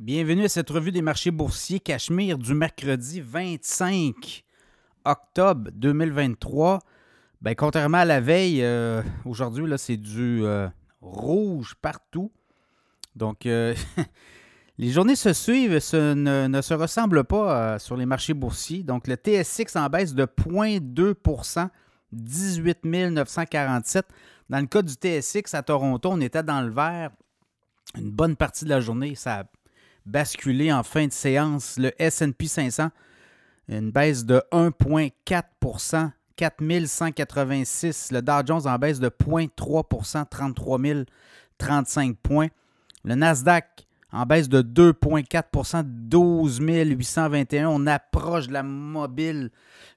Bienvenue à cette revue des marchés boursiers Cachemire du mercredi 25 octobre 2023. Ben, contrairement à la veille, euh, aujourd'hui, c'est du euh, rouge partout. Donc, euh, les journées se suivent, ne, ne se ressemblent pas sur les marchés boursiers. Donc, le TSX en baisse de 0,2% 18 947. Dans le cas du TSX à Toronto, on était dans le vert une bonne partie de la journée. Ça a basculé en fin de séance. Le SP 500, une baisse de 1,4% 4186. Le Dow Jones en baisse de 0,3% 33 035 points. Le Nasdaq en baisse de 2,4% 12 821. On approche la mobile,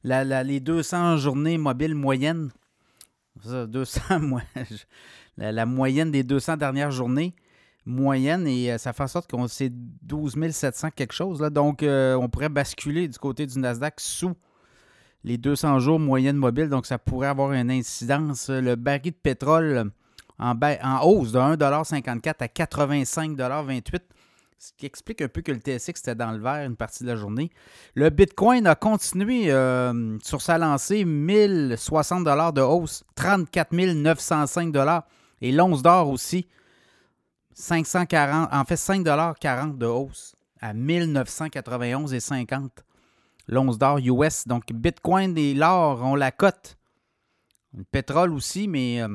les 200 journées mobiles moyennes. 200, la, moyenne des 200 dernières journées moyenne et euh, ça fait en sorte qu'on c'est 12 700 quelque chose. Là. Donc, euh, on pourrait basculer du côté du Nasdaq sous les 200 jours moyenne mobile. Donc, ça pourrait avoir une incidence. Le baril de pétrole en, en hausse de 1,54 à 85,28 ce qui explique un peu que le TSX était dans le vert une partie de la journée. Le Bitcoin a continué euh, sur sa lancée, 1060 de hausse, 34 905 et l'once d'or aussi, 540, en fait 5,40 de hausse à 1991,50 l'once d'or US. Donc Bitcoin et l'or ont la cote. Le pétrole aussi, mais euh,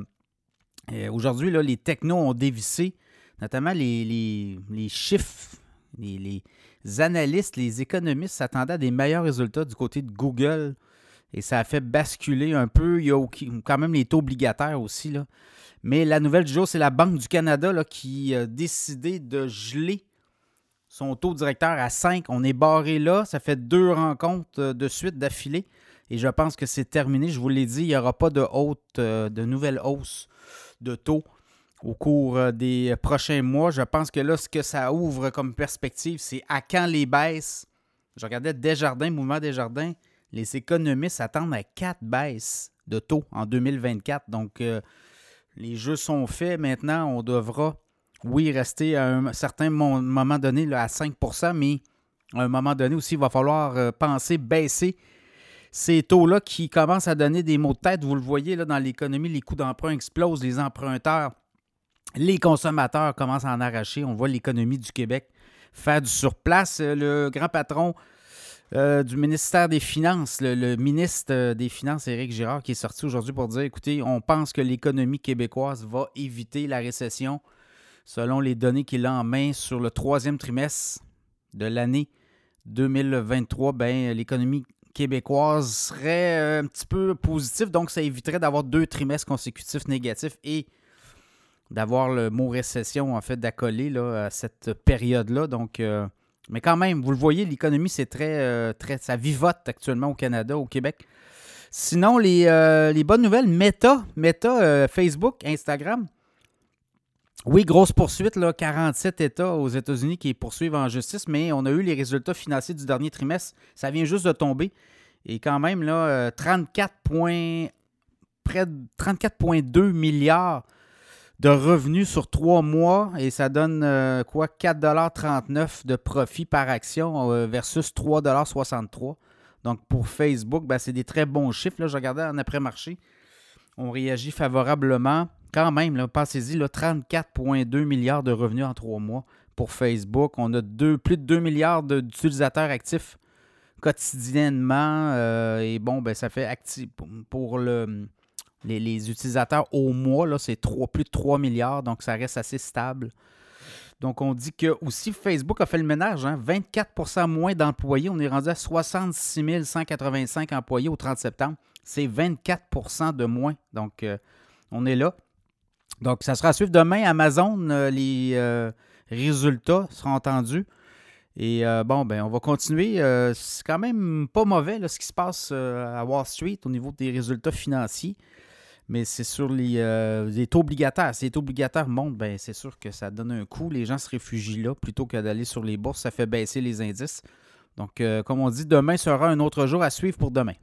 euh, aujourd'hui, les technos ont dévissé, notamment les, chiffres, les, analystes, les économistes s'attendaient à des meilleurs résultats du côté de Google. Et ça a fait basculer un peu. Il y a quand même les taux obligataires aussi. Là. Mais la nouvelle du jour, c'est la Banque du Canada qui a décidé de geler son taux directeur à 5. On est barré là. Ça fait deux rencontres euh, de suite d'affilée. Et je pense que c'est terminé. Je vous l'ai dit, il n'y aura pas de, haute, euh, de nouvelle hausse de taux au cours euh, des prochains mois. Je pense que là, ce que ça ouvre comme perspective, c'est à quand les baisses. Je regardais Desjardins, Mouvement Desjardins. Les économistes attendent à quatre baisses de taux en 2024. Donc, les jeux sont faits. Maintenant, on devra, oui, rester à un certain moment donné à 5% mais à un moment donné aussi, il va falloir euh, penser baisser ces taux-là qui commencent à donner des mots de tête. Vous le voyez là, dans l'économie, les coûts d'emprunt explosent, les emprunteurs, les consommateurs commencent à en arracher. On voit l'économie du Québec faire du surplace. Le grand patron euh, du ministère des Finances, le, ministre euh, des Finances, Éric Girard, qui est sorti aujourd'hui pour dire écoutez, on pense que l'économie québécoise va éviter la récession selon les données qu'il a en main sur le troisième trimestre de l'année 2023. Ben, l'économie québécoise serait euh, un petit peu positive, donc ça éviterait d'avoir deux trimestres consécutifs négatifs et d'avoir le mot récession en fait d'accoler à cette période-là. Donc, mais quand même, vous le voyez, l'économie, c'est très, euh, très. Ça vivote actuellement au Canada, au Québec. Sinon, les, euh, bonnes nouvelles, Meta, Meta, euh, Facebook, Instagram. Oui, grosse poursuite, là, 47 États aux États-Unis qui poursuivent en justice, mais on a eu les résultats financiers du dernier trimestre. Ça vient juste de tomber. Et quand même, là, 34 près de 34,2 milliards de revenus sur trois mois et ça donne euh, quoi 4,39 de profit par action euh, versus 3,63 Donc pour Facebook, ben, c'est des très bons chiffres. Là, je regardais en après-marché. On réagit favorablement. Quand même, pensez-y, 34,2 milliards de revenus en trois mois pour Facebook. On a plus de 2 milliards d'utilisateurs actifs quotidiennement. Euh, et bon, ben, ça fait actif pour le les, utilisateurs au mois, c'est plus de 3 milliards, donc ça reste assez stable. Donc, on dit que aussi Facebook a fait le ménage, 24% hein. moins d'employés. On est rendu à 66 185 employés au 30 septembre. C'est 24% de moins. Donc, euh, on est là. Donc, ça sera à suivre demain. Amazon, euh, les euh, résultats seront entendus. Et bon, ben, on va continuer. c'est quand même pas mauvais ce qui se passe à Wall Street au niveau des résultats financiers. Mais c'est sur euh, les, taux obligataires. Si les taux obligataires montent, ben, c'est sûr que ça donne un coup. Les gens se réfugient là plutôt que d'aller sur les bourses. Ça fait baisser les indices. Donc, euh, comme on dit, demain sera un autre jour à suivre pour demain.